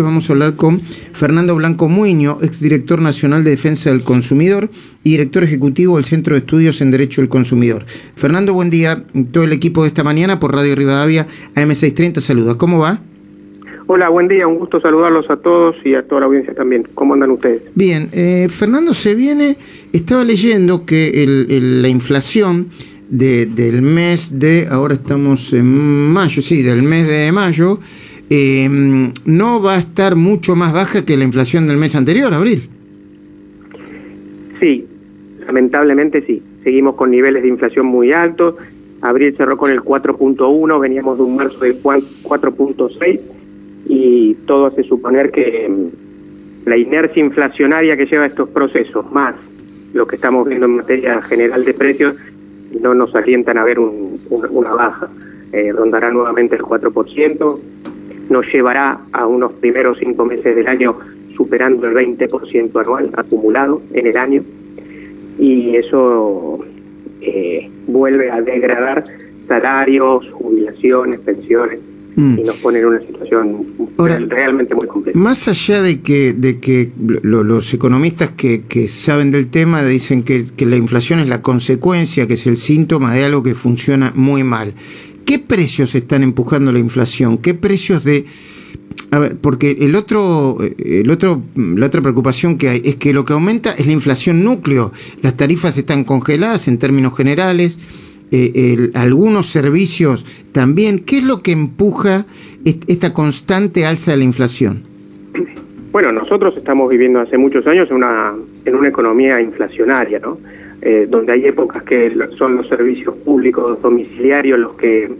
Vamos a hablar con Fernando Blanco Muño, exdirector nacional de Defensa del Consumidor y director ejecutivo del Centro de Estudios en Derecho del Consumidor. Fernando, buen día. Todo el equipo de esta mañana por Radio Rivadavia AM630 saluda. ¿Cómo va? Hola, buen día. Un gusto saludarlos a todos y a toda la audiencia también. ¿Cómo andan ustedes? Bien. Eh, Fernando, se viene, estaba leyendo que la inflación del mes de, ahora estamos en mayo, sí, del mes de mayo, eh, no va a estar mucho más baja que la inflación del mes anterior, abril. Sí, lamentablemente sí. Seguimos con niveles de inflación muy altos. Abril cerró con el 4.1, veníamos de un marzo de 4.6 y todo hace suponer que mm, la inercia inflacionaria que lleva estos procesos, más lo que estamos viendo en materia general de precios, no nos alientan a ver una baja. Eh, rondará nuevamente el 4%, nos llevará a unos primeros cinco meses del año superando el 20% anual acumulado en el año y eso eh, vuelve a degradar salarios, jubilaciones, pensiones mm. y nos pone en una situación realmente muy compleja. Más allá de que, de que los economistas que, que, saben del tema dicen que, que la inflación es la consecuencia, que es el síntoma de algo que funciona muy mal. ¿Qué precios están empujando la inflación? ¿Qué precios de... A ver, porque el otro, el otro, la otra preocupación que hay es que lo que aumenta es la inflación núcleo. Las tarifas están congeladas en términos generales, eh, algunos servicios también. ¿Qué es lo que empuja esta constante alza de la inflación? Bueno, nosotros estamos viviendo hace muchos años en una, en una economía inflacionaria, ¿no? Eh, donde hay épocas que son los servicios públicos domiciliarios los que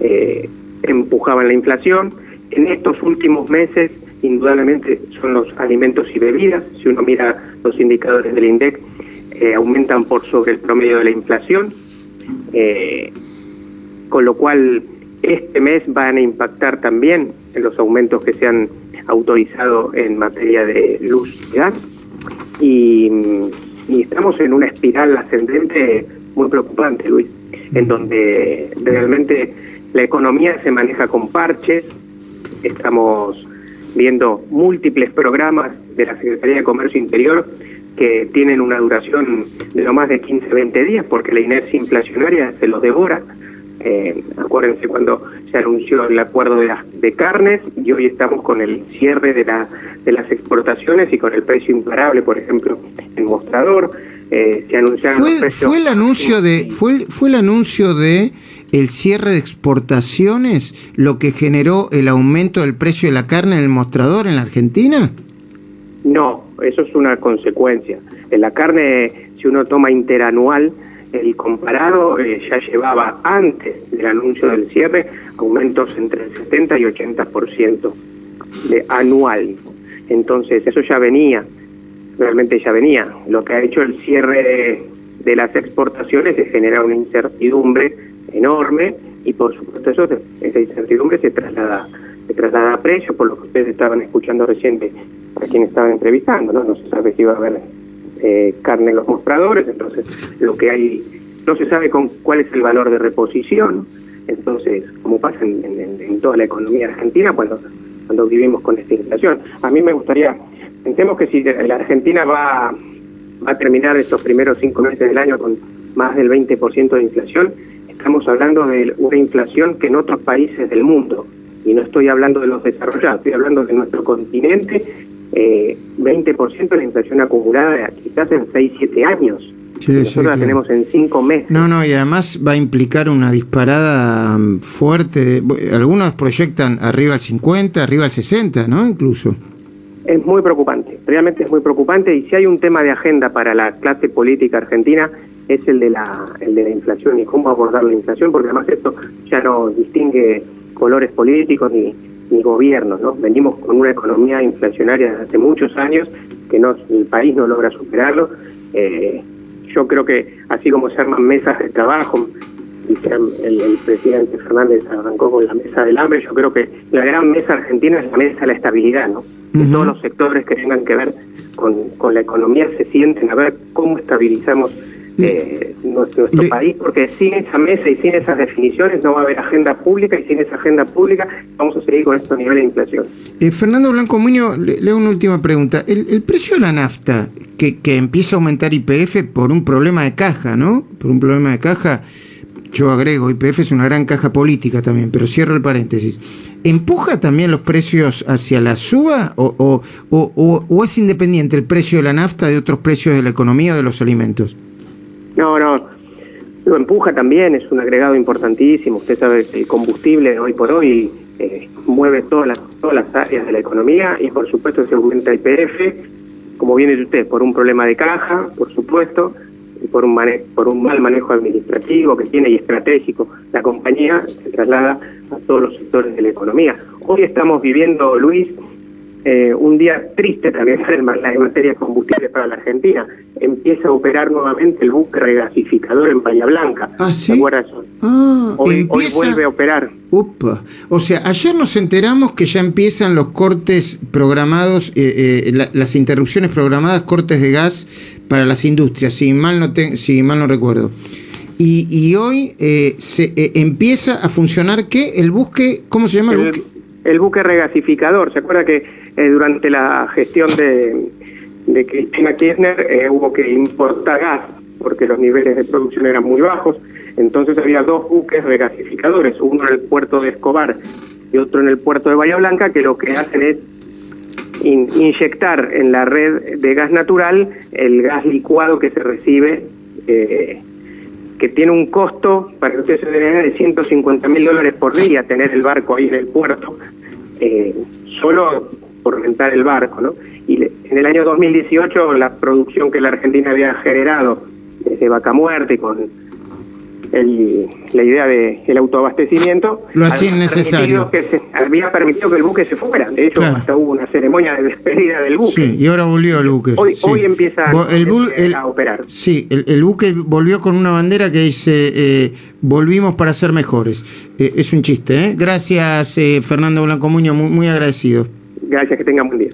eh, empujaban la inflación. En estos últimos meses, indudablemente, son los alimentos y bebidas. Si uno mira los indicadores del INDEC, eh, aumentan por sobre el promedio de la inflación, con lo cual este mes van a impactar también en los aumentos que se han autorizado en materia de luz y gas. Y y estamos en una espiral ascendente muy preocupante, Luis, en donde realmente la economía se maneja con parches, estamos viendo múltiples programas de la Secretaría de Comercio Interior que tienen una duración de no más de 15, 20 días, porque la inercia inflacionaria se los devora. Eh, acuérdense cuando se anunció el acuerdo de, de carnes y hoy estamos con el cierre de, la, de las exportaciones y con el precio imparable, por ejemplo, en mostrador. Eh, se anunciaron fue, fue el anuncio de fue fue el anuncio de el cierre de exportaciones lo que generó el aumento del precio de la carne en el mostrador en la Argentina no eso es una consecuencia. En la carne si uno toma interanual el comparado eh, ya llevaba antes del anuncio del cierre aumentos entre el 70 y 80% de anual. Entonces, eso ya venía, realmente ya venía. Lo que ha hecho el cierre de, las exportaciones es generar una incertidumbre enorme y por supuesto eso esa incertidumbre se traslada se traslada a precio por lo que ustedes estaban escuchando reciente a quien estaban entrevistando no no se sabe si iba a haber eh, carne en los mostradores, entonces lo que hay, no se sabe con cuál es el valor de reposición, entonces, como pasa en, toda la economía argentina cuando, cuando vivimos con esta inflación. A mí me gustaría, pensemos que si la Argentina va, va a terminar estos primeros cinco meses del año con más del 20% de inflación, estamos hablando de una inflación que en otros países del mundo, y no estoy hablando de los desarrollados, estoy hablando de nuestro continente eh, 20% de la inflación acumulada quizás en 6, 7 años. Nosotros la tenemos en 5 meses. No, no, y además va a implicar una disparada mm, fuerte. Algunos proyectan arriba al 50, arriba al 60, ¿no? Incluso. Es muy preocupante, realmente es muy preocupante. Y si hay un tema de agenda para la clase política argentina, es el de la, el de la inflación y cómo abordar la inflación, porque además esto ya no distingue colores políticos ni, ni gobiernos, ¿no? Venimos con una economía inflacionaria desde hace muchos años que no, el país no logra superarlo. Eh, yo creo que así como se arman mesas de trabajo, y el, el, presidente Fernández arrancó con la mesa del hambre, yo creo que la gran mesa argentina es la mesa de la estabilidad, ¿no? Que todos los sectores que tengan que ver con, con la economía se sienten a ver cómo estabilizamos eh, nuestro, país, porque sin esa mesa y sin esas definiciones no va a haber agenda pública y sin esa agenda pública vamos a seguir con estos niveles de inflación. Eh, Fernando Blanco Muñoz, le, leo una última pregunta. El, precio de la nafta, que, que empieza a aumentar IPF por un problema de caja, ¿no? Por un problema de caja, yo agrego, IPF es una gran caja política también, pero cierro el paréntesis. ¿Empuja también los precios hacia la suba o, o, o, o es independiente el precio de la nafta de otros precios de la economía o de los alimentos? No, no. Lo empuja también, es un agregado importantísimo. Usted sabe que el combustible hoy por hoy eh, mueve todas las, todas las áreas de la economía y por supuesto se aumenta IPF, como viene de usted, por un problema de caja, por supuesto, y por un, por un mal manejo administrativo que tiene y estratégico la compañía, se traslada a todos los sectores de la economía. Hoy estamos viviendo, Luis, eh, un día triste también en materia de combustible para la Argentina. Empieza a operar nuevamente el buque regasificador en Bahía Blanca. ¿Ah, sí? Ah, hoy, vuelve a operar. Upa. O sea, ayer nos enteramos que ya empiezan los cortes programados, eh, eh, las interrupciones programadas, cortes de gas para las industrias, si mal no, si mal no recuerdo. Y, y hoy se empieza a funcionar, ¿qué? El buque, ¿cómo se llama el buque? el buque regasificador. ¿Se acuerda que eh, durante la gestión de, Cristina Kirchner eh, hubo que importar gas porque los niveles de producción eran muy bajos? Entonces había dos buques regasificadores, uno en el puerto de Escobar y otro en el puerto de Bahía Blanca, que lo que hacen es inyectar en la red de gas natural el gas licuado que se recibe. Eh, que tiene un costo, para que ustedes se den de 150 mil dólares por día tener el barco ahí en el puerto, eh, solo por rentar el barco, ¿no? Y en el año 2018 la producción que la Argentina había generado desde Vaca Muerte con el, la idea del el autoabastecimiento. Lo hacía necesario. Que se, había permitido que el buque se fuera. De hecho, hasta hubo una ceremonia de despedida del buque. Sí, y ahora volvió el buque. Hoy, hoy empieza a operar. Sí, el, buque volvió con una bandera que dice: eh, Volvimos para ser mejores. Eh, es un chiste, ¿eh? Gracias, eh, Fernando Blanco Muñoz, muy, muy agradecido. Gracias, que tengan buen día.